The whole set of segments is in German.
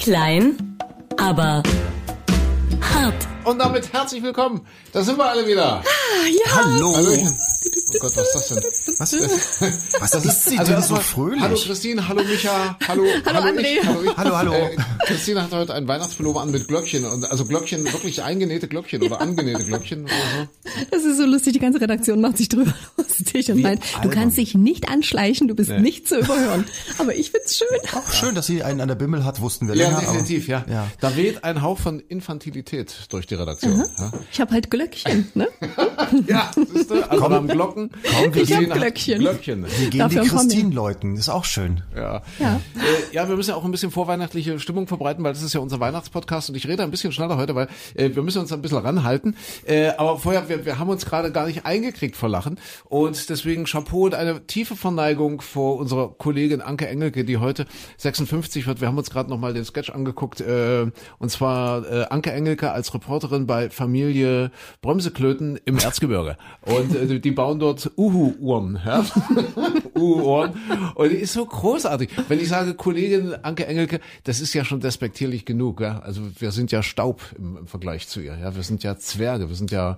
Klein, aber hart. Und damit herzlich willkommen. Da sind wir alle wieder. Hallo. Hallöchen. Oh Gott, was ist das denn? Was, was Das ist sie also denn so fröhlich? Hallo Christine, hallo Micha, hallo, Hallo, hallo ich, André. hallo ich. Hallo, hallo. Äh, Christine hat heute einen Weihnachtspullover an mit Glöckchen und also Glöckchen, wirklich eingenähte Glöckchen oder angenähte Glöckchen oder so. Das ist so lustig, die ganze Redaktion macht sich drüber lustig und meint, du kannst dich nicht anschleichen, du bist nicht zu überhören. Aber ich find's schön. Auch schön, dass sie einen an der Bimmel hat, wussten wir Ja, länger. definitiv, ja. ja. Da weht ein Hauch von Infantilität durch die Redaktion. Ja, Ich habe halt Glöckchen, ne? ja siehst du? Also haben Glocken. Komm, wir Ich hat Glöckchen. Glöckchen. Wir gehen Dafür die. Christine läuten, ist auch schön. Ja. Ja. Äh, ja, wir müssen ja auch ein bisschen vorweihnachtliche Stimmung verbreiten, weil das ist ja unser Weihnachtspodcast und ich rede ein bisschen schneller heute, weil äh, wir müssen uns ein bisschen ranhalten. Äh, aber vorher, wir, wir haben uns gerade gar nicht eingekriegt vor Lachen und deswegen Chapeau und eine tiefe Verneigung vor unserer Kollegin Anke Engelke, die heute 56 wird. Wir haben uns gerade noch mal den Sketch angeguckt äh, und zwar äh, Anke Engelke als Reporterin bei Familie Bremseklöten im Erzgebirge und äh, die bauen dort Uhu-Uhren. Ja? Uhu-Ohren. Und die ist so großartig. Wenn ich sage Kollegin Anke Engelke, das ist ja schon despektierlich genug. Ja? Also wir sind ja Staub im, im Vergleich zu ihr. Ja, wir sind ja Zwerge, wir sind ja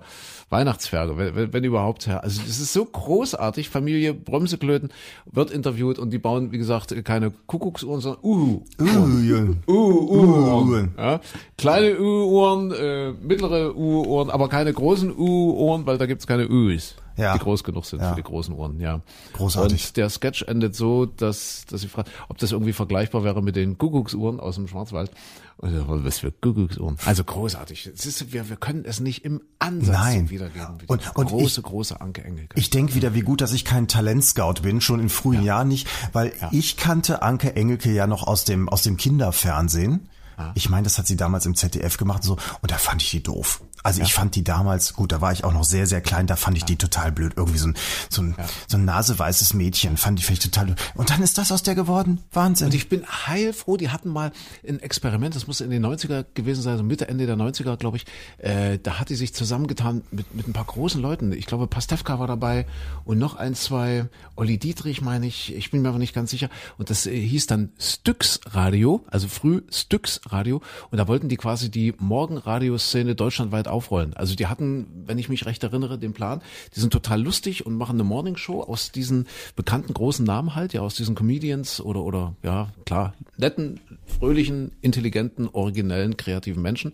Weihnachtszwerge, wenn, wenn, überhaupt. Ja. Also das ist so großartig. Familie Bremseklöten wird interviewt und die bauen, wie gesagt, keine Kuckucksuhren, sondern Uhu. Uh, U-Uhren. Ja. Kleine U-Uhren, äh, mittlere U-Ohren, aber keine großen U-Ohren, weil da gibt's keine U's, Ja. die groß genug sind Ja. für die großen Ohren. Ja. Großartig. Und der Sketch endet so, dass, dass sie fragt, ob das irgendwie vergleichbar wäre mit den Kuckucksuhren aus dem Schwarzwald. Und ich sag, was für Kuckucksuhren? Also großartig. Ist, wir, wir können es nicht im Ansatz Nein. wiedergeben. wie die Und- und große, ich- große Anke Engelke. Ich denke wieder, wie gut, dass ich kein Talentscout bin, schon in frühen Jahren nicht, weil ich kannte Anke Engelke ja noch aus dem, aus dem Kinderfernsehen. Ich meine, das hat sie damals im ZDF gemacht und so, und da fand ich die doof. Also ich fand die damals, gut, da war ich auch noch sehr, sehr klein, da fand ich die total blöd. Irgendwie so ein, so ein, so ein naseweißes Mädchen, fand ich vielleicht total blöd. Und dann ist das aus der geworden. Wahnsinn. Und ich bin heilfroh, die hatten mal ein Experiment, das muss in den 90er gewesen sein, so Mitte, Ende der 90er, glaube ich. Äh, da hat die sich zusammengetan mit, mit ein paar großen Leuten. Ich glaube, Pastewka war dabei und noch ein, zwei, Olli Dietrich meine ich, ich bin mir aber nicht ganz sicher. Und das äh, hieß dann Styx Radio, also früh Styx Radio. Und da wollten die quasi die Morgenradioszene deutschlandweit aufrollen. Also die hatten, wenn ich mich recht erinnere, den Plan, die sind total lustig und machen eine Morningshow aus diesen bekannten großen Namen halt, ja, aus diesen Comedians oder, oder, ja, klar, netten, fröhlichen, intelligenten, originellen, kreativen Menschen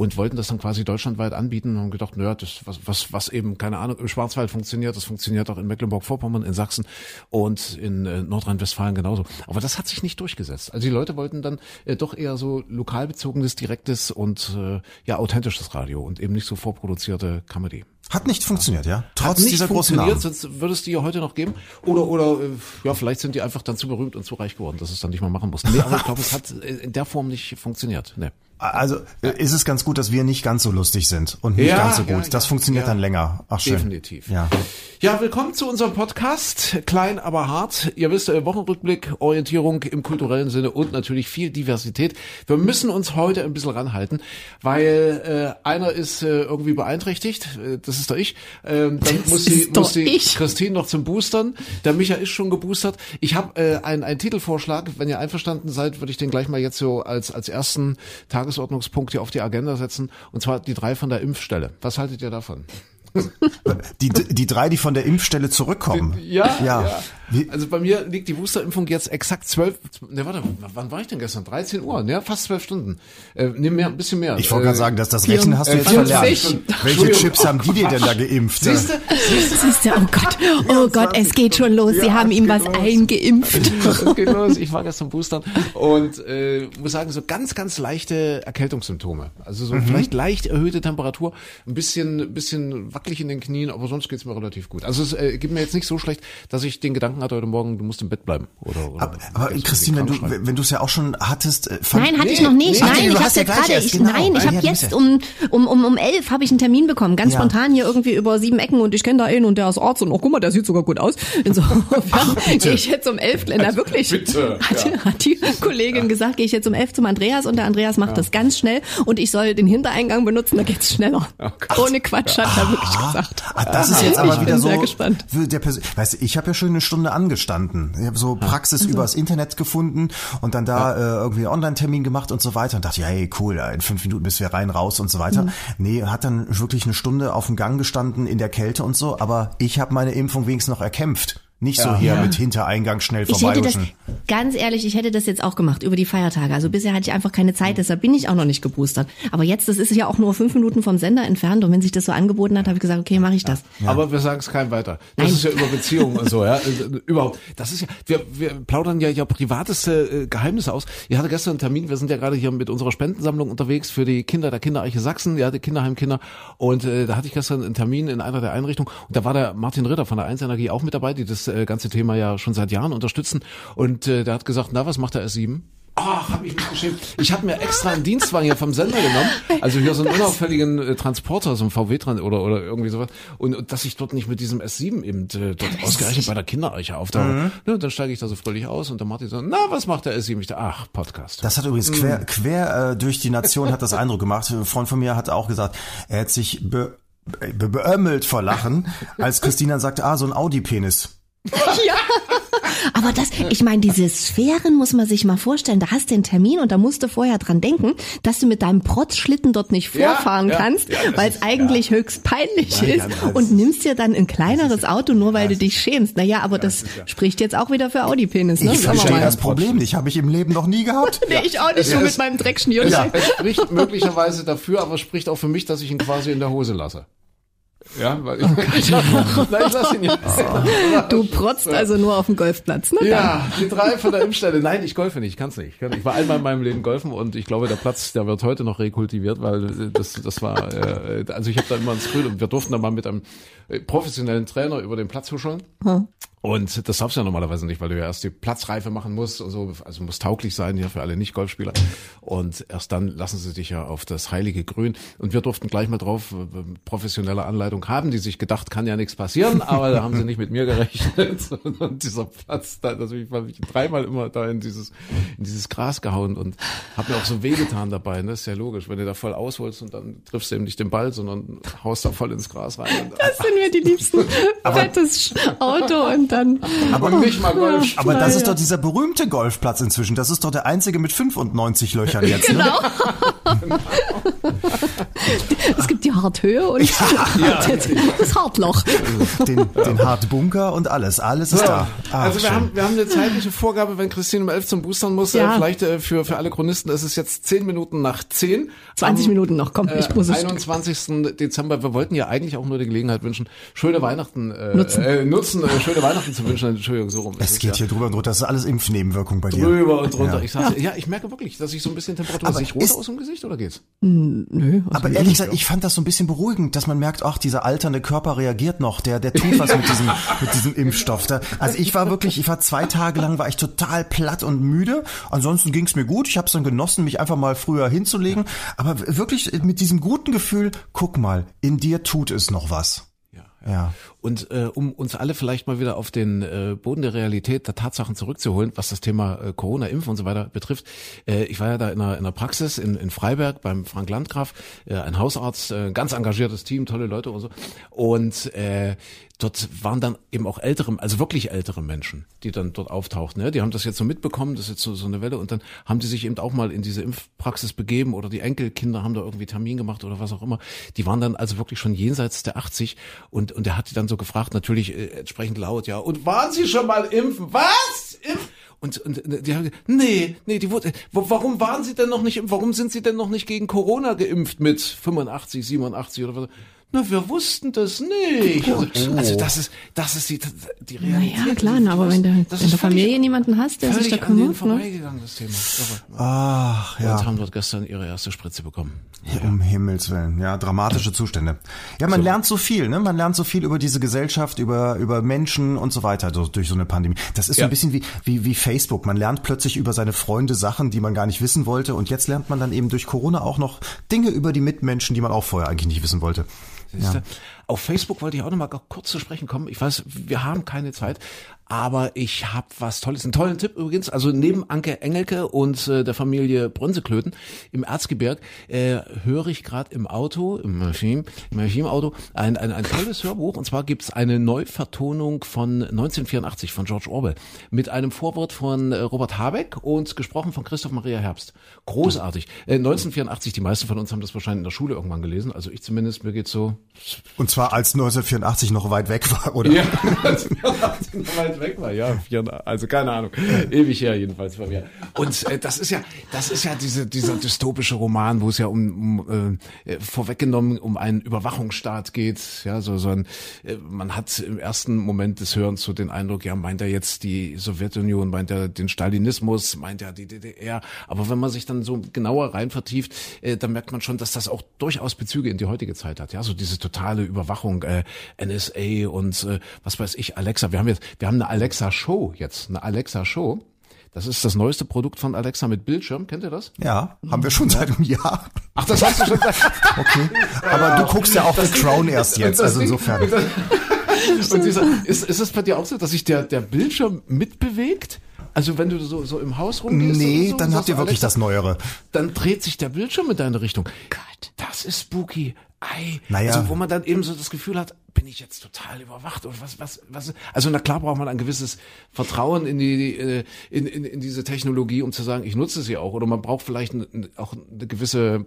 und wollten das dann quasi deutschlandweit anbieten und haben gedacht, naja, das, was, was, was eben, keine Ahnung, im Schwarzwald funktioniert, das funktioniert auch in Mecklenburg-Vorpommern, in Sachsen und in äh, Nordrhein-Westfalen genauso. Aber das hat sich nicht durchgesetzt. Also die Leute wollten dann äh, doch eher so lokalbezogenes, direktes und äh, ja, authentisches Radio und eben nicht so vorproduzierte Comedy. Hat nicht funktioniert, ja? Hat Trotz nicht dieser großen funktioniert, Namen. sonst würde es die ja heute noch geben. Oder, oder, äh, ja, vielleicht sind die einfach dann zu berühmt und zu reich geworden, dass es dann nicht mehr machen mussten. Nee, aber ich glaube, es hat äh, in der Form nicht funktioniert. Nee. Also äh, ist es ganz gut, dass wir nicht ganz so lustig sind und nicht Ja, ganz so ja, gut. das ja, funktioniert ja. dann länger. Ach schön. Definitiv. Ja. Ja, willkommen zu unserem Podcast. Klein, aber hart. Ihr wisst, äh, Wochenrückblick, Orientierung im kulturellen Sinne und natürlich viel Diversität. Wir müssen uns heute ein bisschen ranhalten, weil äh, einer ist äh, irgendwie beeinträchtigt. Äh, das ist doch ich. Ähm, dann muss die, ist doch muss die ich. Christine noch zum Boostern. Der Micha ist schon geboostert. Ich habe äh, einen, einen Titelvorschlag. Wenn ihr einverstanden seid, würde ich den gleich mal jetzt so als, als ersten Tagesordnungspunkt hier auf die Agenda setzen. Und zwar die drei von der Impfstelle. Was haltet ihr davon? Die, die drei, die von der Impfstelle zurückkommen. Ja, Ja. ja. Also bei mir liegt die Boosterimpfung jetzt exakt zwölf, ne warte, wann war ich denn gestern? 13 Uhr, ne, fast zwölf Stunden. Äh, ne, mehr, ein bisschen mehr. Ich wollte äh, gerade sagen, dass das Rechnen hast du jetzt 24. verlernt. Welche. Chips haben die dir denn da geimpft? Siehst du? Siehst du, oh Gott, oh Gott, es geht schon los. Sie Ja, haben ihm was los. eingeimpft. Es geht los. Ich war gestern boostern und äh, muss sagen, so ganz, ganz leichte Erkältungssymptome. Also so vielleicht leicht erhöhte Temperatur, ein bisschen, bisschen wackelig in den Knien, aber sonst geht's mir relativ gut. Also es äh, geht mir jetzt nicht so schlecht, dass ich den Gedanken hatte heute Morgen, du musst im Bett bleiben. Oder, oder Aber, aber Christine, wenn du, wenn du es ja auch schon hattest, äh, fand, Nein, hatte ich Nee, noch nicht. nee. Nein, du ich habe ja jetzt gerade, ich, genau. nein, ich Ja, habe ja, jetzt um, um, um, um elf habe ich einen Termin bekommen, ganz Ja. spontan hier irgendwie über sieben Ecken und ich kenne da einen und der ist Arzt und oh, guck mal, der sieht sogar gut aus. Insofern gehe ich jetzt um elf, na wirklich, bitte, hat, ja. hat die Kollegin gesagt, gehe ich jetzt um elf zum Andreas und der Andreas macht das ganz schnell und ich soll den Hintereingang benutzen, da geht's schneller. Oh Gott. Ohne Quatsch hat er wirklich gesagt. Ah, das ist jetzt aber ich wieder bin so. sehr gespannt. Der Pers- weißt du, ich habe ja schon eine Stunde angestanden. Ich habe so Praxis übers Internet gefunden und dann da äh, irgendwie einen Online-Termin gemacht und so weiter und dachte, ja, hey, cool, in fünf Minuten bist wir rein, raus und so weiter. Mhm. Nee, hat dann wirklich eine Stunde auf dem Gang gestanden in der Kälte und so, aber ich habe meine Impfung wenigstens noch erkämpft. Nicht so hier mit Hintereingang schnell Ich hätte das, ganz ehrlich, ich hätte das jetzt auch gemacht über die Feiertage. Also bisher hatte ich einfach keine Zeit, deshalb bin ich auch noch nicht geboostert. Aber jetzt, das ist ja auch nur fünf Minuten vom Sender entfernt und wenn sich das so angeboten hat, habe ich gesagt, okay, mache ich das. Aber wir sagen es keinem weiter. Das Nein. ist ja über Beziehungen und so, ja. Überhaupt. Das ist ja, wir, wir plaudern ja ja privateste äh, Geheimnisse aus. Ich hatte gestern einen Termin, wir sind ja gerade hier mit unserer Spendensammlung unterwegs für die Kinder der Kindereiche Sachsen, ja, die Kinderheimkinder. Und äh, da hatte ich gestern einen Termin in einer der Einrichtungen und da war der Martin Ritter von der 1 Energie auch mit dabei, die das äh, ganze Thema ja schon seit Jahren unterstützen. Und äh, der hat gesagt, na, was macht der S7? Ach, hab ich mich geschämt. Ich habe mir extra einen Dienstwagen hier vom Sender genommen. Also hier so einen unauffälligen äh, Transporter, so ein VW dran oder oder irgendwie sowas. Und, und dass ich dort nicht mit diesem S7 eben äh, dort ausgerechnet bei der Kindereiche auftauche. Ne, und dann steige ich da so fröhlich aus und der Martin so, na, was macht der S7? Ich dachte, ach, Podcast. Das hat übrigens quer, quer äh, durch die Nation hat das Eindruck gemacht. Ein Freund von mir hat auch gesagt, er hat sich be, be, beömmelt vor Lachen, als Christina dann sagte, ah, so ein Audi-Penis. Aber das, ich meine, diese Sphären muss man sich mal vorstellen. Da hast du einen Termin und da musst du vorher dran denken, dass du mit deinem Protzschlitten dort nicht Ja, vorfahren ja, kannst, ja, weil es eigentlich höchst peinlich Ja, ja, ist und nimmst dir dann ein kleineres Auto, nur weil du dich schämst. Naja, aber das ja- spricht jetzt auch wieder für Audi-Penis, ne? Ich verstehe mal. das Problem nicht, habe ich im Leben noch nie gehabt. Nee, ich auch nicht so Ja, mit meinem Dreckschnürchen. Ja, es spricht möglicherweise dafür, aber es spricht auch für mich, dass ich ihn quasi in der Hose lasse. Ja, weil ich, Nein, ich lasse ihn jetzt. Du protzt also nur auf dem Golfplatz, ne? Ja, die drei von der Impfstelle. Nein, ich golfe nicht, ich kann's nicht. Ich, war einmal in meinem Leben golfen und ich glaube, der Platz, der wird heute noch rekultiviert, weil das, das war, äh, also ich habe da immer ins Grün und wir durften da mal mit einem äh, professionellen Trainer über den Platz huscheln. Und das darfst du ja normalerweise nicht, weil du ja erst die Platzreife machen musst, also, also muss tauglich sein ja für alle Nicht-Golfspieler. Und erst dann lassen sie dich ja auf das heilige Grün. Und wir durften gleich mal drauf, äh, professionelle Anleitung haben, die sich gedacht, kann ja nichts passieren, aber da haben sie nicht mit mir gerechnet. Und dieser Platz, da, also ich war mich dreimal immer da in dieses, in dieses Gras gehauen und habe mir auch so wehgetan dabei, ne? ist ja logisch, wenn du da voll ausholst und dann triffst du eben nicht den Ball, sondern haust da voll ins Gras rein. Und, Das sind mir die liebsten. Fettes Auto und dann. aber nicht mal Golf. Aber das ist doch dieser berühmte Golfplatz inzwischen. Das ist doch der einzige mit 95 Löchern jetzt. Ne? Genau. es gibt die Harthöhe und das Hartloch. Den, den Hartbunker und alles. Alles ist da. Ah, also wir schön. haben, wir haben eine zeitliche Vorgabe, wenn Christine um 11 zum Boostern muss, Ja. äh, vielleicht äh, für, für alle Chronisten, es ist jetzt 10 Minuten nach 10. 20 Am, Minuten noch, komm, äh, ich muss es. 21. Dezember. Wir wollten ja eigentlich auch nur die Gelegenheit wünschen, schöne Weihnachten äh, Nutzen. Äh, nutzen äh, schöne Weihnachten zu wünschen. Entschuldigung, so rum. Es geht hier drüber und drunter. Das ist alles Impfnebenwirkung bei dir. drüber und drunter. Ja. Ich sag's, ja. ich merke wirklich, dass ich so ein bisschen Temperatur. Aber Sehe ich rot ist- aus dem Gesicht oder geht's? Nö, also Aber ehrlich gesagt, ich fand das so ein bisschen beruhigend, dass man merkt, ach, dieser alternde Körper reagiert noch, der, der tut was mit diesem, mit diesem Impfstoff. Da, also ich war wirklich, ich war zwei Tage lang, war ich total platt und müde. Ansonsten ging's mir gut. Ich habe es dann genossen, mich einfach mal früher hinzulegen. Aber wirklich mit diesem guten Gefühl, guck mal, in dir tut es noch was. Ja. Ja. Und äh, um uns alle vielleicht mal wieder auf den äh, Boden der Realität, der Tatsachen zurückzuholen, was das Thema äh, Corona, Impfen und so weiter betrifft. Äh, ich war ja da in einer, in einer Praxis in, in Freiberg beim Frank Landgraf, äh, ein Hausarzt, äh, ganz engagiertes Team, tolle Leute und so. Und äh, dort waren dann eben auch ältere, also wirklich ältere Menschen, die dann dort auftauchten. Ne? Die haben das jetzt so mitbekommen, das ist jetzt so, so eine Welle und dann haben die sich eben auch mal in diese Impfpraxis begeben oder die Enkelkinder haben da irgendwie Termin gemacht oder was auch immer. Die waren dann also wirklich schon jenseits der 80 und, und er hat die dann so gefragt, natürlich äh, entsprechend laut, ja, und waren Sie schon mal impfen? Was? Impf? Und, und äh, die haben gesagt, nee, nee, die wurde, warum waren Sie denn noch nicht, warum sind Sie denn noch nicht gegen Corona geimpft mit 85, 87 oder was? Na, wir wussten das nicht. Also, also das ist, das ist die, die Realität. Naja, klar, Die- aber das- wenn du in das der ist völlig- Familie jemanden hast, der sich da kümmert, ne? vorbeigegangen, das Thema. Ach, Und ja. haben dort gestern ihre erste Spritze bekommen. Um Himmels Willen, ja, dramatische Zustände. Ja, man lernt so viel, ne? Man lernt so viel über diese Gesellschaft, über über Menschen und so weiter so, durch so eine Pandemie. Das ist so Ja. ein bisschen wie, wie wie Facebook. Man lernt plötzlich über seine Freunde Sachen, die man gar nicht wissen wollte, und jetzt lernt man dann eben durch Corona auch noch Dinge über die Mitmenschen, die man auch vorher eigentlich nicht wissen wollte. Siehste? auf Facebook wollte ich auch noch mal kurz zu sprechen kommen. Ich weiß, wir haben keine Zeit, aber ich habe was Tolles, einen tollen Tipp übrigens. Also neben Anke Engelke und äh, der Familie Brünseklöten im Erzgebirg äh, höre ich gerade im Auto, im Maschinen, im Maschinenauto, ein, ein, ein tolles Hörbuch. Und zwar gibt's eine Neuvertonung von 1984 von George Orwell mit einem Vorwort von äh, Robert Habeck und gesprochen von Christoph Maria Herbst. Großartig. Äh, 1984, die meisten von uns haben das wahrscheinlich in der Schule irgendwann gelesen. Also ich zumindest, mir geht's so. Und zwar als 1984 noch weit weg war, oder? Ja, als 1984 noch weit weg war, ja. Also keine Ahnung. Ewig her jedenfalls bei mir. Und äh, das ist ja, das ist ja diese, dieser dystopische Roman, wo es ja um, um äh, vorweggenommen um einen Überwachungsstaat geht. Ja, so, so ein, äh, man hat im ersten Moment des Hörens so den Eindruck, ja, meint er jetzt die Sowjetunion, meint er den Stalinismus, meint er die DDR. Aber wenn man sich dann so genauer rein vertieft, äh, dann merkt man schon, dass das auch durchaus Bezüge in die heutige Zeit hat. Ja, so diese totale Überwachung, äh, NSA und äh, was weiß ich, Alexa. Wir haben jetzt, wir haben eine Alexa Show jetzt, eine Alexa Show. Das ist das neueste Produkt von Alexa mit Bildschirm. Kennt ihr das? Ja, haben wir schon seit einem Jahr. Ach, das hast du schon gesagt. Okay. Aber du guckst ja auch The Crown erst jetzt, also insofern. Und dieser, ist, ist es bei dir auch so, dass sich der, der Bildschirm mitbewegt? Also wenn du so, so im Haus rumgehst? Nee, so, dann habt ihr wirklich Alexa, das Neuere. Dann dreht sich der Bildschirm in deine Richtung. Gott. Das ist spooky. Ei. Naja. Also wo man dann eben so das Gefühl hat, bin ich jetzt total überwacht oder was, was, was? Also na klar braucht man ein gewisses Vertrauen in die, äh, in, in, in diese Technologie, um zu sagen, ich nutze sie auch. Oder man braucht vielleicht auch eine gewisse,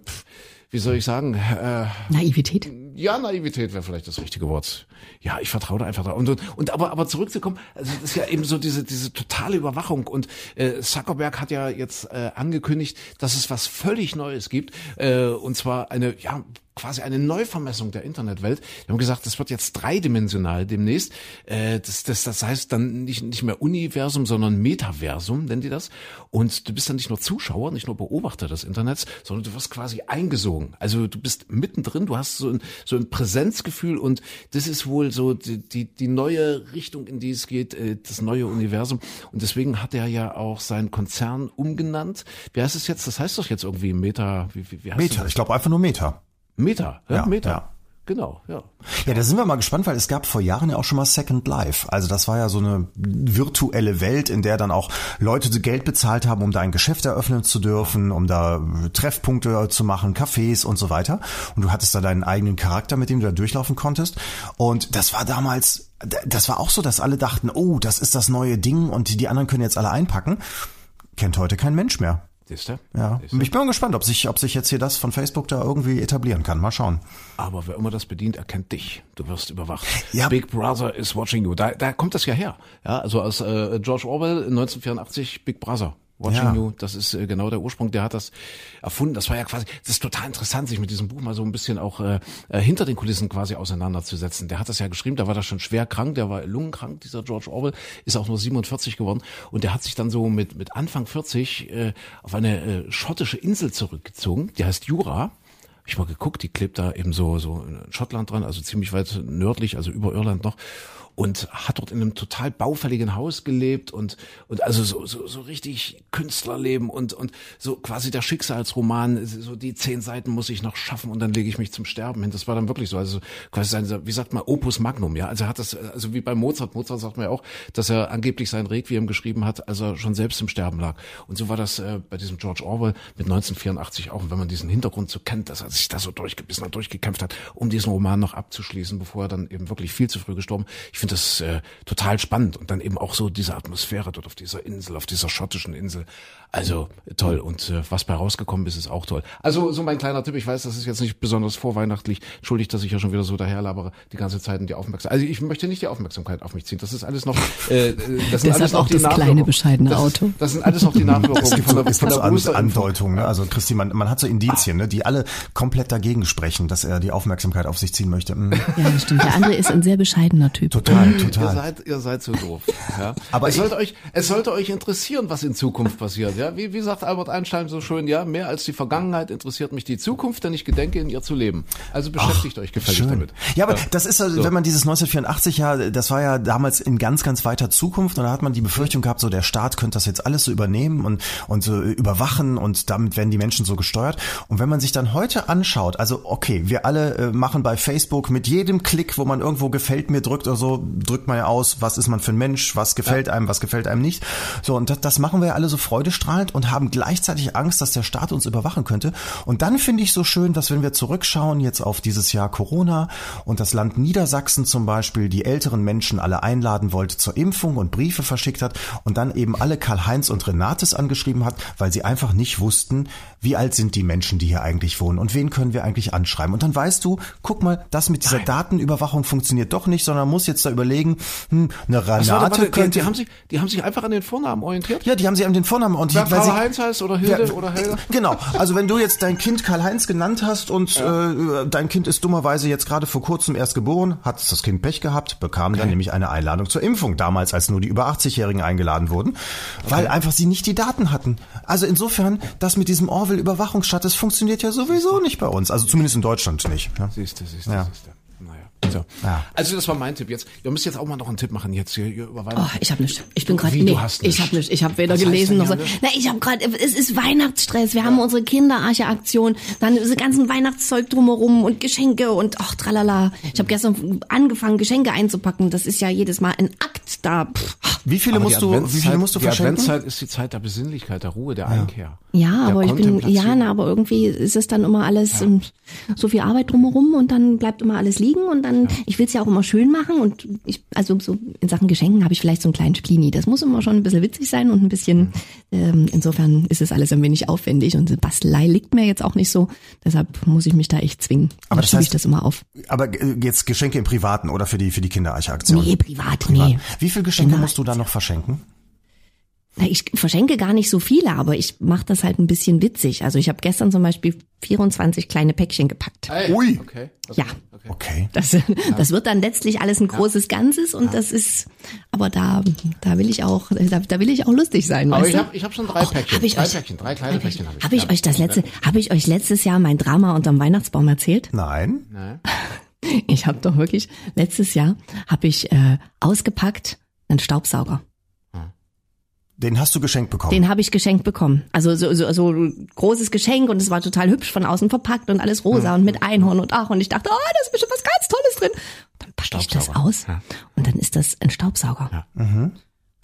wie soll ich sagen, äh, Naivität? Ja, Naivität wäre vielleicht das richtige Wort. Ja, ich vertraue da einfach drauf. Und, und aber, aber zurückzukommen, also das ist ja eben so diese, diese totale Überwachung. Und äh, Zuckerberg hat ja jetzt äh, angekündigt, dass es was völlig Neues gibt. Äh, und zwar eine, ja, quasi eine Neuvermessung der Internetwelt. Die haben gesagt, das wird jetzt dreidimensional demnächst. Äh, das, das, das heißt dann nicht, nicht mehr Universum, sondern Metaversum, nennen die das. Und du bist dann nicht nur Zuschauer, nicht nur Beobachter des Internets, sondern du wirst quasi eingesogen. Also du bist mittendrin, du hast so ein, so ein Präsenzgefühl und das ist wohl so die, die, die neue Richtung, in die es geht, äh, das neue Universum. Und deswegen hat er ja auch seinen Konzern umgenannt. Wie heißt es jetzt? Das heißt doch jetzt irgendwie Meta. Wie, wie, wie heißt Meta, das? ich glaube einfach nur Meta. Meta, ja, Ja, Meta. ja. Genau, ja. Ja, da sind wir mal gespannt, weil es gab vor Jahren ja auch schon mal Second Life. Also das war ja so eine virtuelle Welt, in der dann auch Leute Geld bezahlt haben, um da ein Geschäft eröffnen zu dürfen, um da Treffpunkte zu machen, Cafés und so weiter. Und du hattest da deinen eigenen Charakter, mit dem du da durchlaufen konntest. Und das war damals, das war auch so, dass alle dachten, oh, das ist das neue Ding und die anderen können jetzt alle einpacken. Kennt heute kein Mensch mehr. Siehst du? Ja, Siehst du? ich bin mal gespannt, ob sich, ob sich jetzt hier das von Facebook da irgendwie etablieren kann. Mal schauen. Aber wer immer das bedient, erkennt dich. Du wirst überwacht. Ja. Big Brother is watching you. Da, da kommt das ja her. Ja, also aus äh, George Orwell 1984, Big Brother. Watching Ja. You, das ist äh, genau der Ursprung, der hat das erfunden. Das war ja quasi, das ist total interessant, sich mit diesem Buch mal so ein bisschen auch äh, äh, hinter den Kulissen quasi auseinanderzusetzen. Der hat das ja geschrieben, da war das schon schwer krank, der war lungenkrank, dieser George Orwell, ist auch nur 47 geworden und der hat sich dann so mit, mit Anfang 40 äh, auf eine äh, schottische Insel zurückgezogen, die heißt Jura. Hab Ich mal geguckt, die klebt da eben so, so in Schottland dran, also ziemlich weit nördlich, also über Irland noch. Und hat dort in einem total baufälligen Haus gelebt und, und also so, so, so richtig Künstlerleben und, und so quasi der Schicksalsroman, so die zehn Seiten muss ich noch schaffen und dann lege ich mich zum Sterben hin. Das war dann wirklich so, also quasi sein, wie sagt man, Opus Magnum, ja. Also er hat das, also wie bei Mozart, Mozart sagt man ja auch, dass er angeblich sein Requiem geschrieben hat, als er schon selbst im Sterben lag. Und so war das äh, bei diesem George Orwell mit 1984 auch. Und wenn man diesen Hintergrund so kennt, dass er sich da so durchgebissen hat, durchgekämpft hat, um diesen Roman noch abzuschließen, bevor er dann eben wirklich viel zu früh gestorben. Ich finde das äh, total spannend und dann eben auch so diese Atmosphäre dort auf dieser Insel, auf dieser schottischen Insel. Also toll und äh, was bei rausgekommen ist, ist auch toll. Also so mein kleiner Tipp, ich weiß, das ist jetzt nicht besonders vorweihnachtlich, entschuldigt, dass ich ja schon wieder so daherlabere, die ganze Zeit in die Aufmerksamkeit. Also ich möchte nicht die Aufmerksamkeit auf mich ziehen, das ist alles noch, äh, äh, das sind Deshalb alles noch die das kleine, bescheidene das, Auto. Das sind alles noch die Nachwirkungen von so, der, es von der An Boosterimpfung. Andeutungen, ne? Also Christi, man, man hat so Indizien, ne? die alle komplett dagegen sprechen, dass er die Aufmerksamkeit auf sich ziehen möchte. Hm. Ja, das stimmt. Der andere ist ein sehr bescheidener Typ. Total. Total, total. Ihr seid, ihr seid so doof. Ja. Aber es sollte euch, es sollte euch interessieren, was in Zukunft passiert. Ja, wie, wie sagt Albert Einstein so schön, ja, mehr als die Vergangenheit interessiert mich die Zukunft, denn ich gedenke in ihr zu leben. Also beschäftigt euch gefällig Schön. damit. Ja, aber das ist, also, wenn man dieses 1984 ja, das war ja damals in ganz, ganz weiter Zukunft und da hat man die Befürchtung gehabt, so der Staat könnte das jetzt alles so übernehmen und, und so überwachen und damit werden die Menschen so gesteuert. Und wenn man sich dann heute anschaut, also okay, wir alle äh, machen bei Facebook mit jedem Klick, wo man irgendwo gefällt mir drückt oder so, drückt man ja aus, was ist man für ein Mensch, was gefällt einem, was gefällt einem nicht. So, und das, das machen wir ja alle so freudestrahlend und haben gleichzeitig Angst, dass der Staat uns überwachen könnte. Und dann finde ich so schön, dass wenn wir zurückschauen jetzt auf dieses Jahr Corona und das Land Niedersachsen zum Beispiel die älteren Menschen alle einladen wollte zur Impfung und Briefe verschickt hat und dann eben alle Karl-Heinz und Renates angeschrieben hat, weil sie einfach nicht wussten, wie alt sind die Menschen, die hier eigentlich wohnen und wen können wir eigentlich anschreiben. Und dann weißt du, guck mal, das mit dieser Datenüberwachung funktioniert doch nicht, sondern man muss jetzt da überlegen, hm, eine so, warte, die, könnte... die, haben sich, die haben sich einfach an den Vornamen orientiert. ja, die haben sie an den Vornamen Wer weil Karl-Heinz heißt oder Hilde Ja, oder Helga. Genau. Also wenn du jetzt dein Kind Karl-Heinz genannt hast und äh, dein Kind ist dummerweise jetzt gerade vor kurzem erst geboren, hat das Kind Pech gehabt, bekam dann nämlich eine Einladung zur Impfung, damals als nur die über 80-Jährigen eingeladen wurden, weil einfach sie nicht die Daten hatten. Also insofern, das mit diesem Orwell-Überwachungsstaat, das funktioniert ja sowieso nicht bei uns. Also zumindest in Deutschland nicht. Ja. Siehst du, siehst du, Ja. siehst du. Naja. So. Ja. Also das war mein Tipp jetzt. Ihr müsst jetzt auch mal noch einen Tipp machen jetzt hier, hier über Oh, Weihnachten. ich habe nicht. Ich bin gerade nee, du hast ich habe nicht. Ich habe weder Was gelesen noch so. ja nicht? Na, ich habe gerade es ist Weihnachtsstress. Wir haben unsere Kinderarche-Aktion, dann diese ganzen Weihnachtszeug drumherum und Geschenke und ach tralala. Ich habe gestern angefangen Geschenke einzupacken. Das ist ja jedes Mal ein Akt da. Pff. Wie viele Aber die musst du, wie viele Adventszeit- musst du die verschenken? Adventszeit ist die Zeit der Besinnlichkeit, der Ruhe, der Einkehr. Ja, der aber ich bin ja, na, aber irgendwie ist es dann immer alles ähm, so viel Arbeit drumherum und dann bleibt immer alles liegen und dann ich will es ja auch immer schön machen und ich also so in Sachen Geschenken habe ich vielleicht so einen kleinen Splini. Das muss immer schon ein bisschen witzig sein und ein bisschen ähm, insofern ist es alles ein wenig aufwendig und Bastelei liegt mir jetzt auch nicht so, deshalb muss ich mich da echt zwingen. Aber Dann das schiebe ich heißt- das immer auf. Aber äh, jetzt Geschenke im Privaten oder für die für die Kinderarche-Aktion? Nee, privat, nee. Wie viele Geschenke Genau. musst du da noch verschenken? Na, ich verschenke gar nicht so viele, aber ich mache das halt ein bisschen witzig. Also ich habe gestern zum Beispiel 24 kleine Päckchen gepackt. Hey, Ui. Okay. Ja. Okay. Das, das wird dann letztlich alles ein großes Ganzes und das ist, aber da, da will ich auch, da, da will ich auch lustig sein, Aber weißt ich habe ich hab schon drei Och, Päckchen. hab ich drei euch- Päckchen, drei kleine Päckchen habe ich. Habe ich Ja. euch das letzte, habe ich euch letztes Jahr mein Drama unterm Weihnachtsbaum erzählt? Nein. Nein. Ich habe doch wirklich letztes Jahr habe ich äh, ausgepackt einen Staubsauger. Den hast du geschenkt bekommen. Den habe ich geschenkt bekommen. Also so, so, so ein großes Geschenk und es war total hübsch von außen verpackt und alles rosa und mit Einhorn und ach und ich dachte, oh, da ist bestimmt was ganz Tolles drin. Dann packe ich das aus Ja. und dann ist das ein Staubsauger. Ja. Mhm.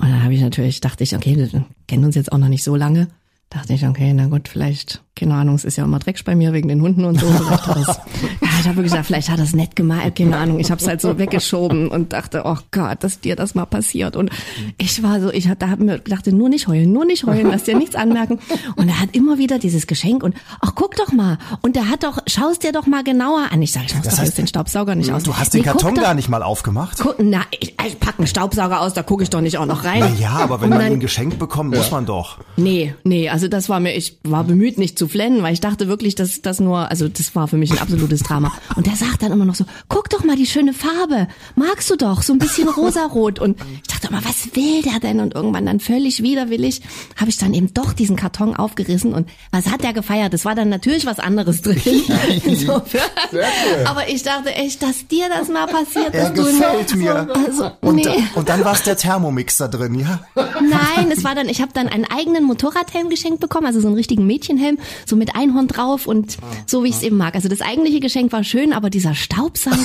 Und dann habe ich natürlich, dachte ich, okay, wir kennen uns jetzt auch noch nicht so lange. Dachte ich, okay, na gut, vielleicht, keine Ahnung, es ist ja immer Dreck bei mir wegen den Hunden und so. Vielleicht hat das, ich habe gesagt, vielleicht hat das nett gemalt, keine Ahnung. Ich habe es halt so weggeschoben und dachte, oh Gott, dass dir das mal passiert. Und ich war so, ich hab, da habe mir dachte, nur nicht heulen, nur nicht heulen, lass dir nichts anmerken. Und er hat immer wieder dieses Geschenk und ach, guck doch mal. Und der hat doch, schaust dir doch mal genauer an. Ich sage, ich muss Das doch heißt, jetzt den Staubsauger nicht aus. Du hast den Nee, Karton gar nicht mal aufgemacht? Guck, na, ich, ich pack einen Staubsauger aus, da gucke ich doch nicht auch noch rein. Na ja, aber wenn Und man dann- ihn geschenkt bekommt, muss man doch. Nee, nee, also das war mir, ich war bemüht, nicht zu flennen, weil ich dachte wirklich, dass das nur, also das war für mich ein absolutes Drama. Und der sagt dann immer noch so, guck doch mal die schöne Farbe, magst du doch, so ein bisschen rosarot. Und ich dachte immer, was will der denn? Und irgendwann dann völlig widerwillig habe ich dann eben doch diesen Karton aufgerissen und was hat der gefeiert? Es war dann natürlich was anderes drin. Insofern. Aber ich dachte echt, dass dir das mal passiert Er gefällt mir. Also, Und, nee. und dann war es der Thermomix da drin, ja? Nein, es war dann, ich habe dann einen eigenen Motorradhelm geschenkt bekommen, also so einen richtigen Mädchenhelm, so mit Einhorn drauf und so wie ich es eben mag. Also das eigentliche Geschenk war schön, aber dieser Staubsauger,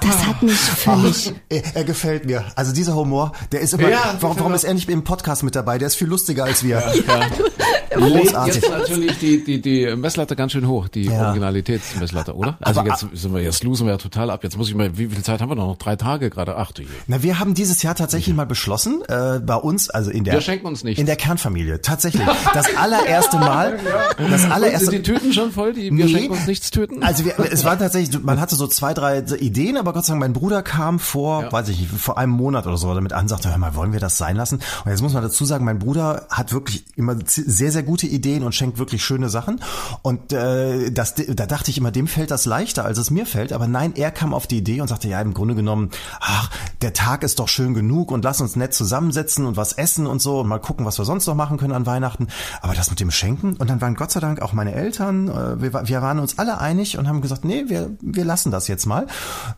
das hat mich völlig. Er, er gefällt mir. Also dieser Humor, der ist immer. Ja, warum, warum ist er nicht im Podcast mit dabei? Der ist viel lustiger als wir. Legt Großartig. jetzt natürlich die, die, die Messlatte ganz schön hoch, die Ja. Originalitätsmesslatte, oder? Also Aber- jetzt sind wir, jetzt losen wir ja total ab. Jetzt muss ich mal, wie viel Zeit haben wir noch? Noch drei Tage gerade? Ach du je. Na, wir haben dieses Jahr tatsächlich mal beschlossen, äh, bei uns, also in der Wir schenken uns nichts. in der Kernfamilie, tatsächlich. Das allererste Mal, das Und allererste sind die Tüten schon voll, die Wir schenken uns nichts Tüten? Also wir, es war tatsächlich, man hatte so zwei, drei Ideen, aber Gott sei Dank, mein Bruder kam vor, ja. weiß ich nicht, vor einem Monat oder so damit an, sagte, hör mal, wollen wir das sein lassen? Und jetzt muss man dazu sagen, mein Bruder hat wirklich immer sehr, sehr gute Ideen und schenkt wirklich schöne Sachen. Und äh, das, da dachte ich immer, dem fällt das leichter, als es mir fällt. Aber nein, er kam auf die Idee und sagte, ja, im Grunde genommen, ach, der Tag ist doch schön genug und lass uns nett zusammensetzen und was essen und so und mal gucken, was wir sonst noch machen können an Weihnachten. Aber das mit dem Schenken und dann waren Gott sei Dank auch meine Eltern, äh, wir, wir waren uns alle einig und haben gesagt, nee, wir, wir lassen das jetzt mal.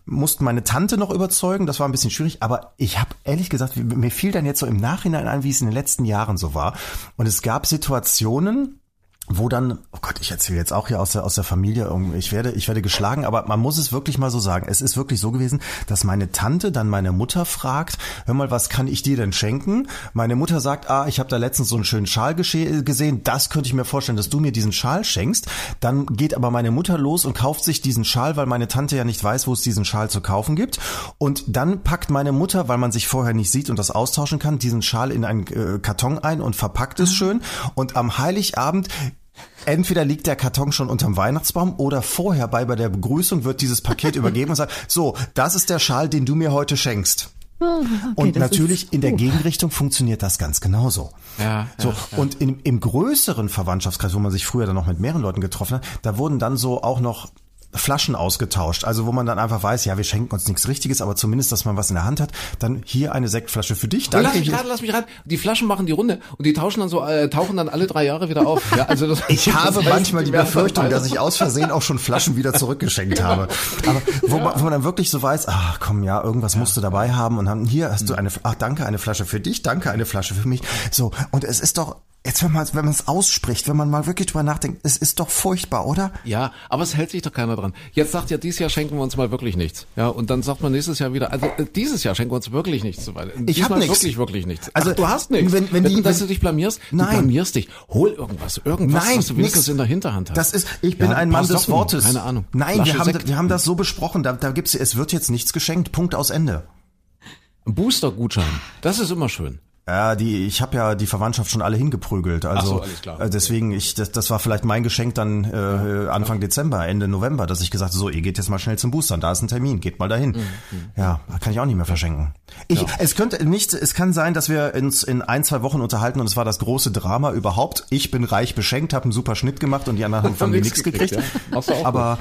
Mussten meine Tante noch überzeugen, das war ein bisschen schwierig, aber ich habe ehrlich gesagt, mir fiel dann jetzt so im Nachhinein ein, wie es in den letzten Jahren so war. Und es gab Situationen, wo dann, oh Gott, ich erzähle jetzt auch hier aus der, aus der Familie, ich werde, ich werde geschlagen, aber man muss es wirklich mal so sagen. Es ist wirklich so gewesen, dass meine Tante dann meine Mutter fragt, hör mal, was kann ich dir denn schenken? Meine Mutter sagt, ah, ich habe da letztens so einen schönen Schal gesehen, das könnte ich mir vorstellen, dass du mir diesen Schal schenkst. Dann geht aber meine Mutter los und kauft sich diesen Schal, weil meine Tante ja nicht weiß, wo es diesen Schal zu kaufen gibt. Und dann packt meine Mutter, weil man sich vorher nicht sieht und das austauschen kann, diesen Schal in einen äh, Karton ein und verpackt es schön. Und am Heiligabend entweder liegt der Karton schon unterm Weihnachtsbaum oder vorher bei, bei der Begrüßung wird dieses Paket übergeben und sagt, so, das ist der Schal, den du mir heute schenkst. Ah, okay, und natürlich ist, in der Gegenrichtung funktioniert das ganz genauso. Ja, so ja, ja. und in, im größeren Verwandtschaftskreis, wo man sich früher dann noch mit mehreren Leuten getroffen hat, da wurden dann so auch noch Flaschen ausgetauscht. Also wo man dann einfach weiß, ja, wir schenken uns nichts Richtiges, aber zumindest, dass man was in der Hand hat. Dann hier eine Sektflasche für dich. Danke. Lass mich rein, lass mich rein. Die Flaschen machen die Runde und die tauschen dann so, äh, tauchen dann alle drei Jahre wieder auf. Ja, also das, ich habe das manchmal die Befürchtung, dass ich aus Versehen auch schon Flaschen wieder zurückgeschenkt genau. habe. Aber wo, ja. man, wo man dann wirklich so weiß, ach komm, ja, irgendwas ja. musst du dabei haben und dann hier hast du eine, ach danke, eine Flasche für dich, danke, eine Flasche für mich. So, und es ist doch Jetzt, wenn man wenn man es ausspricht, wenn man mal wirklich drüber nachdenkt, es ist doch furchtbar, oder? Ja, aber es hält sich doch keiner dran. Jetzt sagt ja, dieses Jahr schenken wir uns mal wirklich nichts. Ja, und dann sagt man nächstes Jahr wieder, also äh, dieses Jahr schenken wir uns wirklich nichts. Ich habe nichts. wirklich, wirklich nichts. Also Ach, du hast nichts. Wenn, wenn, die, wenn, dass du dich blamierst, nein. du blamierst dich. Hol irgendwas, irgendwas, nein, was du wenigstens in der Hinterhand hast. Das ist, ich bin ja, ein Mann des Wortes. Keine Ahnung. Nein, wir haben, wir haben das so besprochen. Da, da gibt's, es wird jetzt nichts geschenkt. Punkt aus Ende. Ein Booster-Gutschein. Das ist immer schön. Ja, die, ich habe ja die Verwandtschaft schon alle hingeprügelt. Also so, alles klar. Äh, deswegen, ich, das, das war vielleicht mein Geschenk dann äh, Anfang ja. Dezember, Ende November, dass ich gesagt habe, so, ihr geht jetzt mal schnell zum Boostern, da ist ein Termin, geht mal dahin. Mhm. mhm. Ja, kann ich auch nicht mehr verschenken. Ich, ja. Es könnte nicht, es kann sein, dass wir uns in ein, zwei Wochen unterhalten und es war das große Drama überhaupt. Ich bin reich beschenkt, habe einen super Schnitt gemacht und die anderen haben von mir nichts gekriegt. gekriegt. Ja. Aber.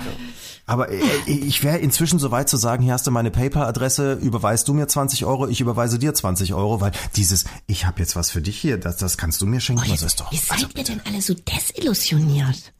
Aber äh, ich wäre inzwischen so weit zu sagen, hier hast du meine PayPal-Adresse, überweist du mir 20 Euro, ich überweise dir 20 Euro, weil dieses, ich habe jetzt was für dich hier, das, das kannst du mir schenken, oh, das ist doch. Wie seid also, ihr denn alle so desillusioniert?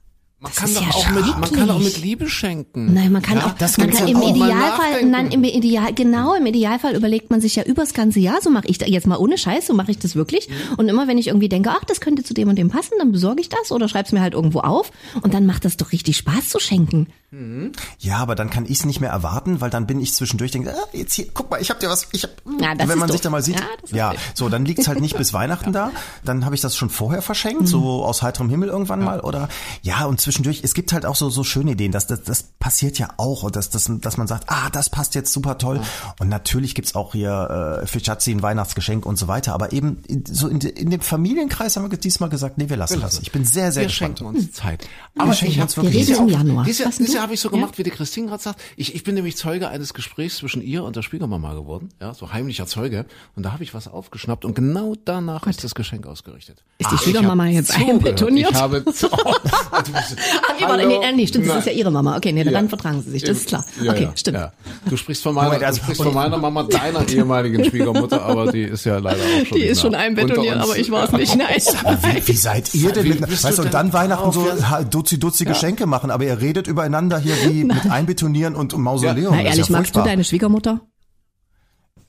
Man kann, doch ja auch mit, man kann auch mit Liebe schenken. Nein, man kann ja, auch, das man kann im Idealfall, nein, im Ideal, genau, im Idealfall überlegt man sich ja übers ganze Jahr, so mache ich da, jetzt mal ohne Scheiß, so mache ich das wirklich. Mhm. Und immer wenn ich irgendwie denke, ach, das könnte zu dem und dem passen, dann besorge ich das oder schreib's mir halt irgendwo auf und dann macht das doch richtig Spaß zu schenken. Mhm. Ja, aber dann kann ich es nicht mehr erwarten, weil dann bin ich zwischendurch denke, ah, jetzt hier, guck mal, ich habe dir was, ich hab, ja, wenn man sich da mal sieht, ja, ja so, dann liegt's halt nicht bis Weihnachten ja. da, dann habe ich das schon vorher verschenkt, mhm. so aus heiterem Himmel irgendwann ja. mal oder ja, und zwischendurch, es gibt halt auch so, so schöne Ideen. Das, das, das passiert ja auch. Und dass, dass, dass man sagt, ah, das passt jetzt super toll. Ja. Und natürlich gibt's auch hier äh, Fischazzi ein Weihnachtsgeschenk und so weiter. Aber eben so in, in dem Familienkreis haben wir diesmal gesagt, nee, wir lassen wir das. Ich bin sehr, sehr wir gespannt. schenken uns Zeit. Aber wir schenken uns wirklich. Wir im Januar. Dieses Jahr, dieses Jahr habe ich so gemacht, ja? wie die Christine gerade sagt. Ich, ich bin nämlich Zeuge eines Gesprächs zwischen ihr und der Schwiegermama geworden. Ja, so heimlicher Zeuge. Und da habe ich was aufgeschnappt und genau danach Gott. ist das Geschenk ausgerichtet. Ist die Schwiegermama jetzt einbetoniert? Ich habe, oh, Ach, nee, nee, stimmt, das ist ja ihre Mama. Okay, nee, dann ja. vertragen sie sich, das ist klar. Ja, okay, ja. stimmt. Ja. Du sprichst von meiner, du sprichst von meiner Mama, deiner ehemaligen Schwiegermutter, aber die ist ja leider auch schon Die ist schon einbetoniert, aber ich war es nicht. Nein. Wie, wie seid ihr denn? Wie, mit, weißt du, und dann Weihnachten so duzi-duzi Geschenke machen, aber ihr redet übereinander hier wie mit Einbetonieren und Mausoleum. Na ehrlich, magst du deine Schwiegermutter?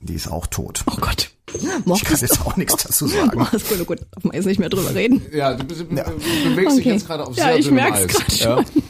Die ist auch tot. Oh Gott. Mochtest ich kann jetzt auch nichts dazu sagen. Oh, ist gut, gut. Darf man jetzt nicht mehr drüber reden? Ja, du, bist, ja. bewegst okay. dich jetzt gerade auf sehr Ja, ich merk's gerade schon. Ja